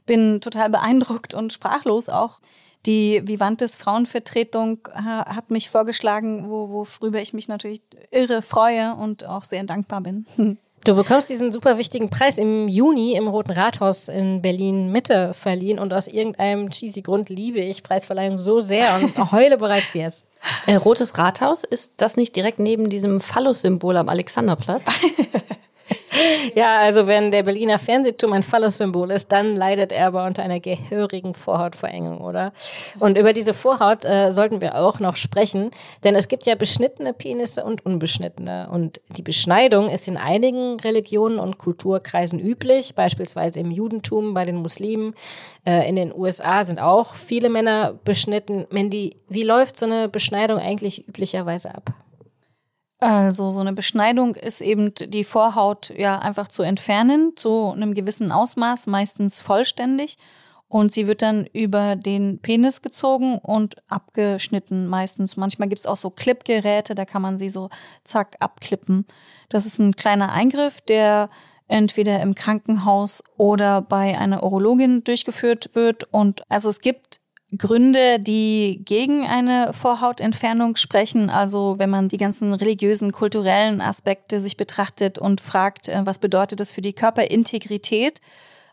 bin total beeindruckt und sprachlos auch. Die Vivantes Frauenvertretung äh, hat mich vorgeschlagen, wo, worüber ich mich natürlich irre freue und auch sehr dankbar bin. (laughs) Du bekommst diesen super wichtigen Preis im Juni im Roten Rathaus in Berlin Mitte verliehen und aus irgendeinem cheesy Grund liebe ich Preisverleihung so sehr und (laughs) heule bereits jetzt. Äh, Rotes Rathaus, ist das nicht direkt neben diesem Phallus-Symbol am Alexanderplatz? (laughs) (laughs) Ja, also wenn der Berliner Fernsehturm ein Phallus-Symbol ist, dann leidet er aber unter einer gehörigen Vorhautverengung, oder? Und über diese Vorhaut äh, sollten wir auch noch sprechen, denn es gibt ja beschnittene Penisse und unbeschnittene. Und die Beschneidung ist in einigen Religionen und Kulturkreisen üblich, beispielsweise im Judentum, bei den Muslimen. Äh, in den USA sind auch viele Männer beschnitten. Mandy, wie läuft so eine Beschneidung eigentlich üblicherweise ab? Also so eine Beschneidung ist eben die Vorhaut ja einfach zu entfernen zu einem gewissen Ausmaß, meistens vollständig. Und sie wird dann über den Penis gezogen und abgeschnitten meistens. Manchmal gibt's auch so Clipgeräte, da kann man sie so zack abklippen. Das ist ein kleiner Eingriff, der entweder im Krankenhaus oder bei einer Urologin durchgeführt wird. Und also es gibt Gründe, die gegen eine Vorhautentfernung sprechen. Also wenn man die ganzen religiösen, kulturellen Aspekte sich betrachtet und fragt, äh, was bedeutet das für die Körperintegrität,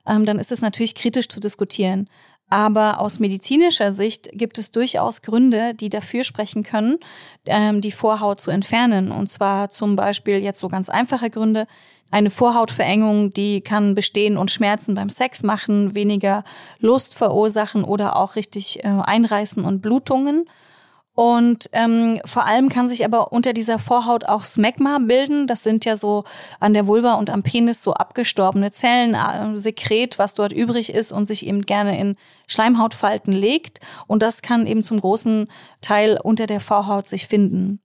ähm, dann ist es natürlich kritisch zu diskutieren. Aber aus medizinischer Sicht gibt es durchaus Gründe, die dafür sprechen können, ähm, die Vorhaut zu entfernen. Und zwar zum Beispiel jetzt so ganz einfache Gründe. Eine Vorhautverengung, die kann bestehen und Schmerzen beim Sex machen, weniger Lust verursachen oder auch richtig äh, einreißen und Blutungen. Und ähm, vor allem kann sich aber unter dieser Vorhaut auch Smegma bilden. Das sind ja so an der Vulva und am Penis so abgestorbene Zellen, äh, Sekret, was dort übrig ist und sich eben gerne in Schleimhautfalten legt. Und das kann eben zum großen Teil unter der Vorhaut sich finden.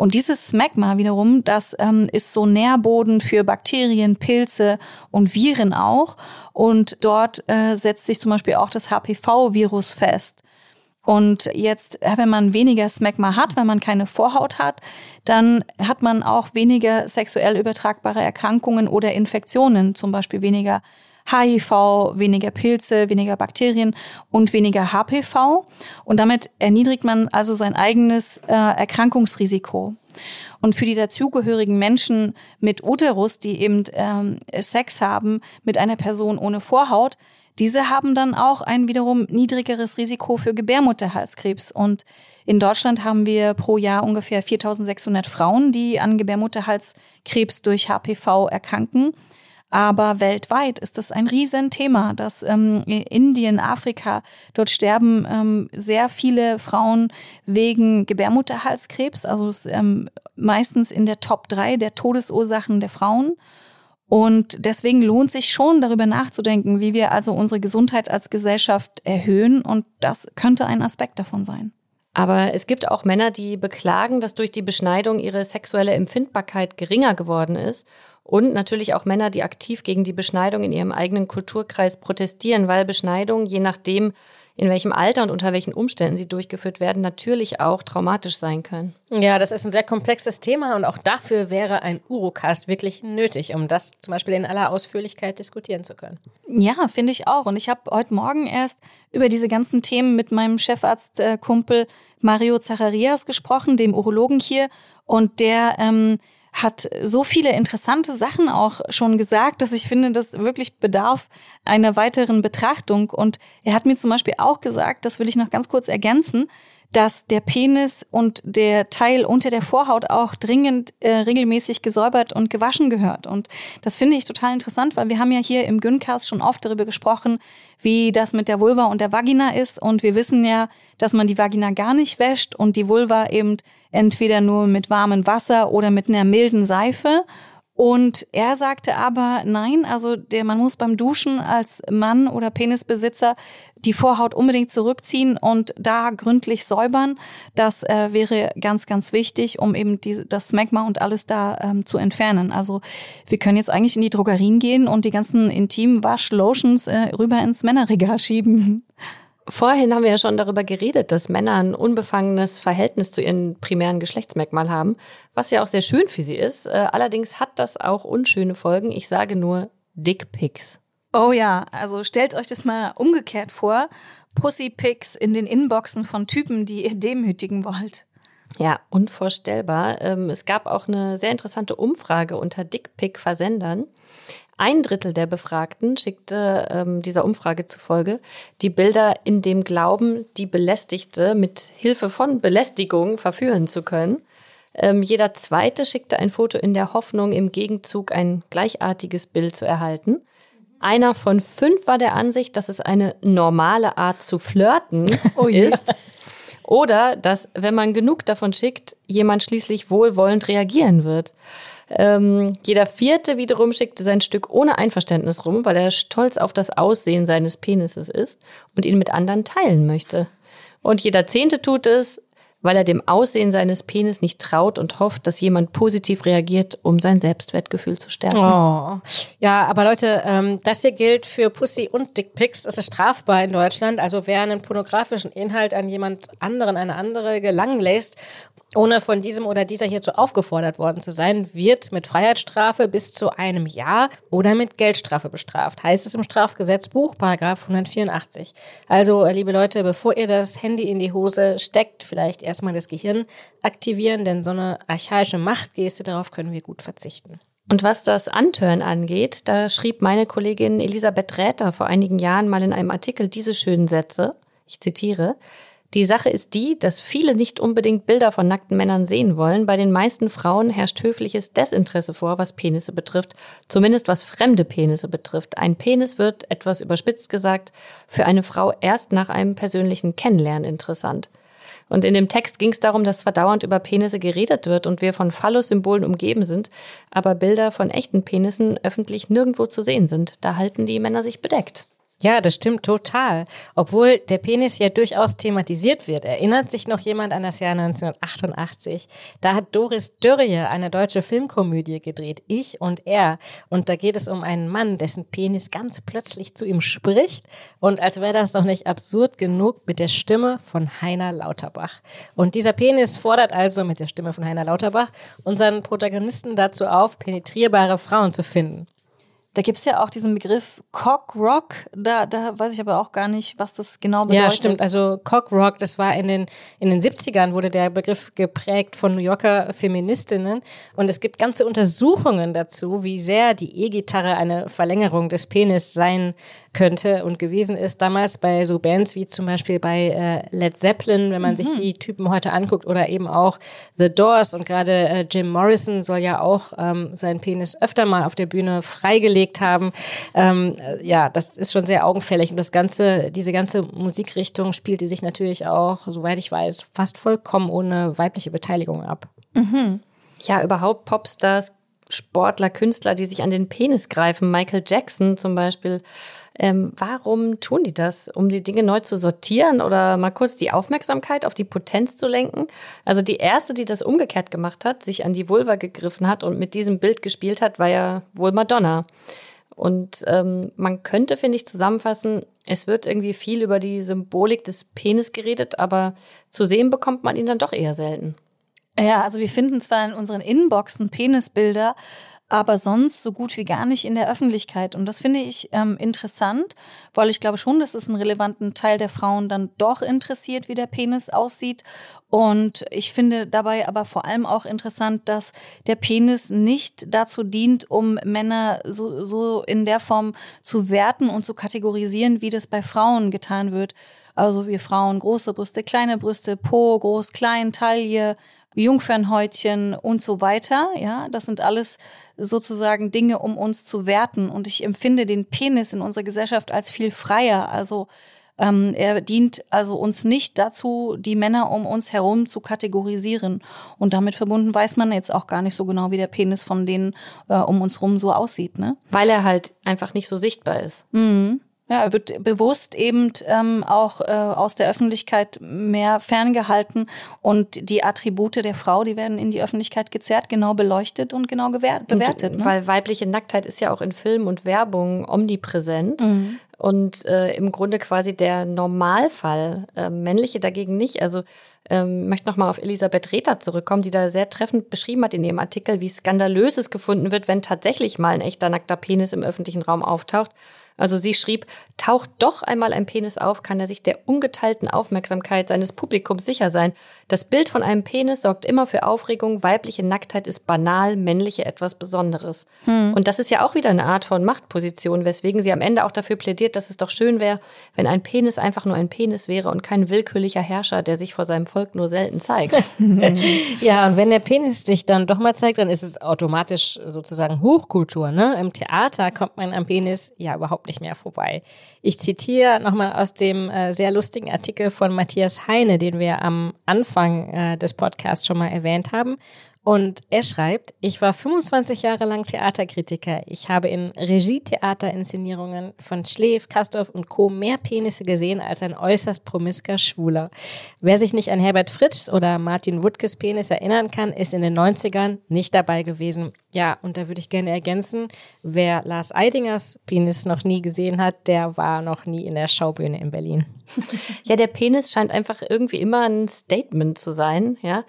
Und dieses Smegma wiederum, das ähm, ist so Nährboden für Bakterien, Pilze und Viren auch. Und dort äh, setzt sich zum Beispiel auch das HPV-Virus fest. Und jetzt, wenn man weniger Smegma hat, wenn man keine Vorhaut hat, dann hat man auch weniger sexuell übertragbare Erkrankungen oder Infektionen, zum Beispiel weniger HIV, weniger Pilze, weniger Bakterien und weniger HPV. Und damit erniedrigt man also sein eigenes äh, Erkrankungsrisiko. Und für die dazugehörigen Menschen mit Uterus, die eben ähm, Sex haben mit einer Person ohne Vorhaut, diese haben dann auch ein wiederum niedrigeres Risiko für Gebärmutterhalskrebs. Und in Deutschland haben wir pro Jahr ungefähr 4600 Frauen, die an Gebärmutterhalskrebs durch HPV erkranken. Aber weltweit ist das ein Riesenthema, dass ähm, Indien, Afrika, dort sterben ähm, sehr viele Frauen wegen Gebärmutterhalskrebs, also ist, ähm, meistens in der Top 3 der Todesursachen der Frauen. Und deswegen lohnt sich schon darüber nachzudenken, wie wir also unsere Gesundheit als Gesellschaft erhöhen. Und das könnte ein Aspekt davon sein. Aber es gibt auch Männer, die beklagen, dass durch die Beschneidung ihre sexuelle Empfindbarkeit geringer geworden ist. Und natürlich auch Männer, die aktiv gegen die Beschneidung in ihrem eigenen Kulturkreis protestieren, weil Beschneidung, je nachdem, in welchem Alter und unter welchen Umständen sie durchgeführt werden, natürlich auch traumatisch sein können. Ja, das ist ein sehr komplexes Thema und auch dafür wäre ein Urocast wirklich nötig, um das zum Beispiel in aller Ausführlichkeit diskutieren zu können. Ja, finde ich auch. Und ich habe heute Morgen erst über diese ganzen Themen mit meinem Chefarztkumpel Mario Zacharias gesprochen, dem Urologen hier. Und der ähm, hat so viele interessante Sachen auch schon gesagt, dass ich finde, das wirklich bedarf einer weiteren Betrachtung. Und er hat mir zum Beispiel auch gesagt, das will ich noch ganz kurz ergänzen, dass der Penis und der Teil unter der Vorhaut auch dringend äh, regelmäßig gesäubert und gewaschen gehört. Und das finde ich total interessant, weil wir haben ja hier im Gyncast schon oft darüber gesprochen, wie das mit der Vulva und der Vagina ist. Und wir wissen ja, dass man die Vagina gar nicht wäscht und die Vulva eben entweder nur mit warmem Wasser oder mit einer milden Seife. Und er sagte aber, nein, also der, man muss beim Duschen als Mann oder Penisbesitzer die Vorhaut unbedingt zurückziehen und da gründlich säubern. Das äh, wäre ganz, ganz wichtig, um eben die, das Smegma und alles da ähm, zu entfernen. Also wir können jetzt eigentlich in die Drogerien gehen und die ganzen Intimwasch-Lotions äh, rüber ins Männerregal schieben. Vorhin haben wir ja schon darüber geredet, dass Männer ein unbefangenes Verhältnis zu ihren primären Geschlechtsmerkmal haben, was ja auch sehr schön für sie ist. Äh, allerdings hat das auch unschöne Folgen. Ich sage nur Dickpics. Oh ja, also stellt euch das mal umgekehrt vor. Pussypics in den Inboxen von Typen, die ihr demütigen wollt. Ja, unvorstellbar. Ähm, es gab auch eine sehr interessante Umfrage unter Dickpic-Versendern. Ein Drittel der Befragten schickte ähm, dieser Umfrage zufolge die Bilder in dem Glauben, die Belästigte mit Hilfe von Belästigung verführen zu können. Ähm, jeder zweite schickte ein Foto in der Hoffnung, im Gegenzug ein gleichartiges Bild zu erhalten. Einer von fünf war der Ansicht, dass es eine normale Art zu flirten oh ist. Oder dass, wenn man genug davon schickt, jemand schließlich wohlwollend reagieren wird. Ähm, jeder vierte wiederum schickte sein Stück ohne Einverständnis rum, weil er stolz auf das Aussehen seines Penises ist und ihn mit anderen teilen möchte. Und jeder zehnte tut es, weil er dem Aussehen seines Penis nicht traut und hofft, dass jemand positiv reagiert, um sein Selbstwertgefühl zu stärken. Oh. Ja, aber Leute, ähm, das hier gilt für Pussy und Dickpics. Es ist strafbar in Deutschland. Also wer einen pornografischen Inhalt an jemand anderen, eine andere gelangen lässt ohne von diesem oder dieser hierzu aufgefordert worden zu sein, wird mit Freiheitsstrafe bis zu einem Jahr oder mit Geldstrafe bestraft. Heißt es im Strafgesetzbuch, Paragraph 184. Also, äh, liebe Leute, bevor ihr das Handy in die Hose steckt, vielleicht erstmal das Gehirn aktivieren, denn so eine archaische Machtgeste, darauf können wir gut verzichten. Und was das Antören angeht, da schrieb meine Kollegin Elisabeth Räther vor einigen Jahren mal in einem Artikel diese schönen Sätze. Ich zitiere. Die Sache ist die, dass viele nicht unbedingt Bilder von nackten Männern sehen wollen. Bei den meisten Frauen herrscht höfliches Desinteresse vor, was Penisse betrifft, zumindest was fremde Penisse betrifft. Ein Penis wird, etwas überspitzt gesagt, für eine Frau erst nach einem persönlichen Kennenlernen interessant. Und in dem Text ging es darum, dass zwar dauernd über Penisse geredet wird und wir von Phallus-Symbolen umgeben sind, aber Bilder von echten Penissen öffentlich nirgendwo zu sehen sind. Da halten die Männer sich bedeckt. Ja, das stimmt total. Obwohl der Penis ja durchaus thematisiert wird. Erinnert sich noch jemand an das Jahr 1988? Da hat Doris Dörrie eine deutsche Filmkomödie gedreht, Ich und er. Und da geht es um einen Mann, dessen Penis ganz plötzlich zu ihm spricht. Und als wäre das noch nicht absurd genug mit der Stimme von Heiner Lauterbach. Und dieser Penis fordert also mit der Stimme von Heiner Lauterbach unseren Protagonisten dazu auf, penetrierbare Frauen zu finden. Da gibt's ja auch diesen Begriff Cock Rock. Da, da weiß ich aber auch gar nicht, was das genau bedeutet. Ja, stimmt. Also Cock Rock, das war in den, in den 70ern wurde der Begriff geprägt von New Yorker Feministinnen. Und es gibt ganze Untersuchungen dazu, wie sehr die E-Gitarre eine Verlängerung des Penis sein könnte und gewesen ist. Damals bei so Bands wie zum Beispiel bei äh, Led Zeppelin, wenn man mhm. sich die Typen heute anguckt, oder eben auch The Doors und gerade äh, Jim Morrison soll ja auch ähm, seinen Penis öfter mal auf der Bühne freigelegt haben. Ähm, äh, ja, das ist schon sehr augenfällig und das ganze, diese ganze Musikrichtung spielte sich natürlich auch, soweit ich weiß, fast vollkommen ohne weibliche Beteiligung ab. Mhm. Ja, überhaupt Popstars Sportler, Künstler, die sich an den Penis greifen, Michael Jackson zum Beispiel. Ähm, warum tun die das? Um die Dinge neu zu sortieren oder mal kurz die Aufmerksamkeit auf die Potenz zu lenken? Also die erste, die das umgekehrt gemacht hat, sich an die Vulva gegriffen hat und mit diesem Bild gespielt hat, war ja wohl Madonna. Und ähm, man könnte, finde ich, zusammenfassen, es wird irgendwie viel über die Symbolik des Penis geredet, aber zu sehen bekommt man ihn dann doch eher selten. Ja, also wir finden zwar in unseren Inboxen Penisbilder, aber sonst so gut wie gar nicht in der Öffentlichkeit. Und das finde ich ähm, interessant, weil ich glaube schon, dass es einen relevanten Teil der Frauen dann doch interessiert, wie der Penis aussieht. Und ich finde dabei aber vor allem auch interessant, dass der Penis nicht dazu dient, um Männer so, so in der Form zu werten und zu kategorisieren, wie das bei Frauen getan wird. Also wir Frauen große Brüste, kleine Brüste, Po, groß, klein, Taille, Jungfernhäutchen und so weiter. Ja, das sind alles sozusagen Dinge, um uns zu werten. Und ich empfinde den Penis in unserer Gesellschaft als viel freier. Also ähm, er dient also uns nicht dazu, die Männer um uns herum zu kategorisieren. Und damit verbunden weiß man jetzt auch gar nicht so genau, wie der Penis von denen äh, um uns herum so aussieht. Ne? Weil er halt einfach nicht so sichtbar ist. Mhm. Ja, er wird bewusst eben ähm, auch äh, aus der Öffentlichkeit mehr ferngehalten und die Attribute der Frau, die werden in die Öffentlichkeit gezerrt, genau beleuchtet und genau bewertet. Und, ne? Weil weibliche Nacktheit ist ja auch in Film und Werbung omnipräsent. Mhm. Und äh, im Grunde quasi der Normalfall, äh, männliche dagegen nicht. Also ähm, möchte nochmal auf Elisabeth Rether zurückkommen, die da sehr treffend beschrieben hat in ihrem Artikel, wie skandalös es gefunden wird, wenn tatsächlich mal ein echter nackter Penis im öffentlichen Raum auftaucht. Also sie schrieb, taucht doch einmal ein Penis auf, kann er sich der ungeteilten Aufmerksamkeit seines Publikums sicher sein. Das Bild von einem Penis sorgt immer für Aufregung, weibliche Nacktheit ist banal, männliche etwas Besonderes. Hm. Und das ist ja auch wieder eine Art von Machtposition, weswegen sie am Ende auch dafür plädiert, dass es doch schön wäre, wenn ein Penis einfach nur ein Penis wäre und kein willkürlicher Herrscher, der sich vor seinem Volk nur selten zeigt. (laughs) (laughs) ja, und wenn der Penis sich dann doch mal zeigt, dann ist es automatisch sozusagen Hochkultur. Ne? Im Theater kommt man am Penis ja überhaupt nicht mehr vorbei. Ich zitiere nochmal aus dem äh, sehr lustigen Artikel von Matthias Heine, den wir am Anfang äh, des Podcasts schon mal erwähnt haben. Und er schreibt, ich war 25 Jahre lang Theaterkritiker. Ich habe in Regietheaterinszenierungen von Schleef, Kastorf und Co. mehr Penisse gesehen als ein äußerst promisker Schwuler. Wer sich nicht an Herbert Fritsch oder Martin Wuttkes Penis erinnern kann, ist in den 90ern nicht dabei gewesen. Ja, und da würde ich gerne ergänzen, wer Lars Eidingers Penis noch nie gesehen hat, der war noch nie in der Schaubühne in Berlin. (laughs) Ja, der Penis scheint einfach irgendwie immer ein Statement zu sein. Ja,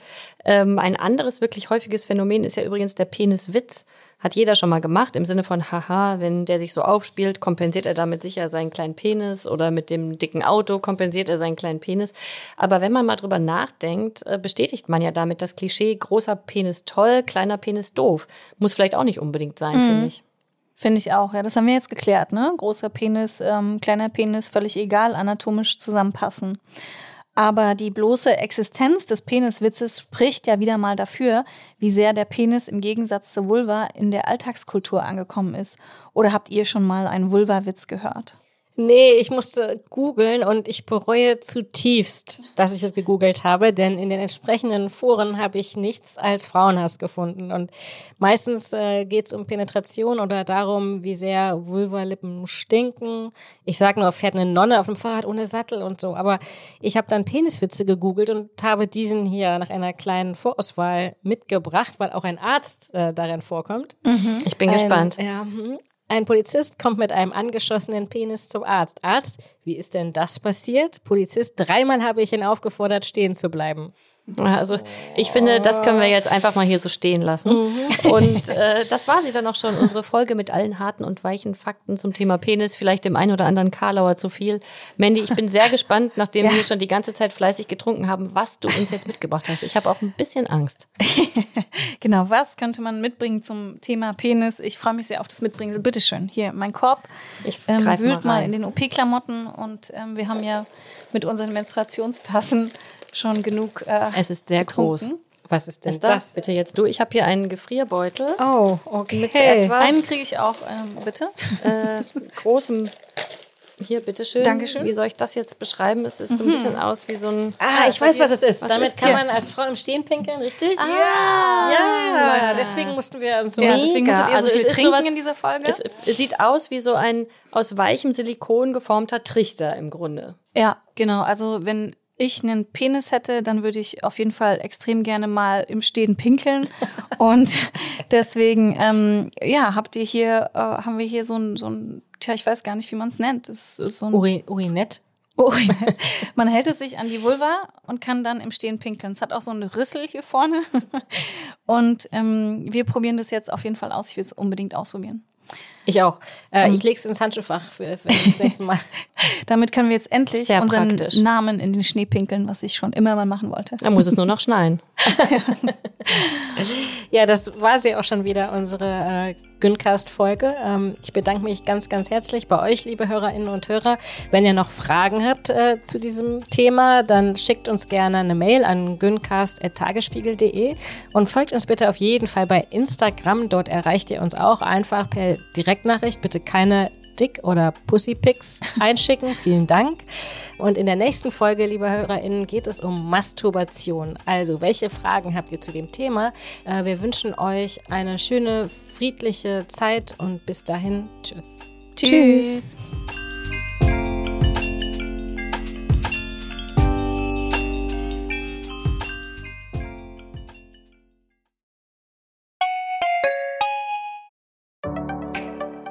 ähm, ein anderes wirklich häufiges Phänomen ist ja übrigens der Peniswitz. Hat jeder schon mal gemacht im Sinne von, haha, wenn der sich so aufspielt, kompensiert er damit sicher seinen kleinen Penis oder mit dem dicken Auto kompensiert er seinen kleinen Penis. Aber wenn man mal drüber nachdenkt, äh, bestätigt man ja damit das Klischee, großer Penis toll, kleiner Penis doof. Muss vielleicht auch nicht unbedingt sein, mhm. finde ich. Finde ich auch, ja. Das haben wir jetzt geklärt, ne? Großer Penis, ähm, kleiner Penis, völlig egal, anatomisch zusammenpassen. Aber die bloße Existenz des Peniswitzes spricht ja wieder mal dafür, wie sehr der Penis im Gegensatz zur Vulva in der Alltagskultur angekommen ist. Oder habt ihr schon mal einen Vulva-Witz gehört? Nee, ich musste googeln und ich bereue zutiefst, dass ich es gegoogelt habe, denn in den entsprechenden Foren habe ich nichts als Frauenhass gefunden. Und meistens äh, geht es um Penetration oder darum, wie sehr Vulvalippen stinken. Ich sag nur, fährt eine Nonne auf dem Fahrrad ohne Sattel und so. Aber ich habe dann Peniswitze gegoogelt und habe diesen hier nach einer kleinen Vorauswahl mitgebracht, weil auch ein Arzt äh, darin vorkommt. Mhm. Ich bin ein, gespannt. Ja, hm. Ein Polizist kommt mit einem angeschossenen Penis zum Arzt. Arzt, wie ist denn das passiert? Polizist, dreimal habe ich ihn aufgefordert, stehen zu bleiben. Also ich finde, das können wir jetzt einfach mal hier so stehen lassen. Mhm. Und äh, das war sie dann auch schon, unsere Folge mit allen harten und weichen Fakten zum Thema Penis. Vielleicht dem einen oder anderen Karlauer zu viel. Mandy, ich bin sehr gespannt, nachdem wir schon die ganze Zeit fleißig getrunken haben, was du uns jetzt mitgebracht hast. Ich habe auch ein bisschen Angst. (laughs) Genau, was könnte man mitbringen zum Thema Penis? Ich freue mich sehr auf das Mitbringen. Bitte schön, hier mein Korb. Ich Ähm, wühlt mal mal in den OP-Klamotten und ähm, wir haben ja mit unseren Menstruationstassen schon genug. Äh, Es ist sehr groß. getrunken. Was ist denn Esther, das? bitte jetzt du. Ich habe hier einen Gefrierbeutel Oh, okay. mit etwas Einen kriege ich auch, ähm, bitte. äh, großem. Hier, bitteschön. Dankeschön. Wie soll ich das jetzt beschreiben? Es ist so ein bisschen aus wie so ein. Ah, ich weiß, was es ist. Was Damit ist kann das? man als Frau im Stehen pinkeln, richtig? Ah, Ja, deswegen mussten wir uns so. Ja, deswegen musstet ihr Also so viel es ist trinken sowas- in dieser Folge. Es, es sieht aus wie so ein aus weichem Silikon geformter Trichter im Grunde. Ja, genau. Also wenn ich einen Penis hätte, dann würde ich auf jeden Fall extrem gerne mal im Stehen pinkeln. Und (laughs) deswegen, ähm, ja, habt ihr hier, äh, haben wir hier so ein, so ein, tja, ich weiß gar nicht, wie man es nennt. Das ist so ein Uri, Urinett. Urin. Man hält es sich an die Vulva und kann dann im Stehen pinkeln. Es hat auch so einen Rüssel hier vorne. (laughs) Und ähm, wir probieren das jetzt auf jeden Fall aus. Ich will es unbedingt ausprobieren. Ich auch. Äh, ich lege es ins Handschuhfach für, für das nächste Mal. (laughs) Damit können wir jetzt endlich Sehr unseren praktisch. Namen in den Schnee pinkeln, was ich schon immer mal machen wollte. Da muss es nur noch schneien. (laughs) (laughs) (laughs) Ja, das war sie auch schon wieder, unsere äh, Güncast-Folge. Ähm, ich bedanke mich ganz, ganz herzlich bei euch, liebe Hörerinnen und Hörer. Wenn ihr noch Fragen habt äh, zu diesem Thema, dann schickt uns gerne eine Mail an güncast.tagesspiegel.de und folgt uns bitte auf jeden Fall bei Instagram. Dort erreicht ihr uns auch einfach per Direktnachricht. Bitte keine Dick- oder Pussypics (laughs) einschicken. Vielen Dank. Und in der nächsten Folge, liebe HörerInnen, geht es um Masturbation. Also, welche Fragen habt ihr zu dem Thema? Äh, wir wünschen euch eine schöne, friedliche Zeit und bis dahin, tschüss. Tschüss.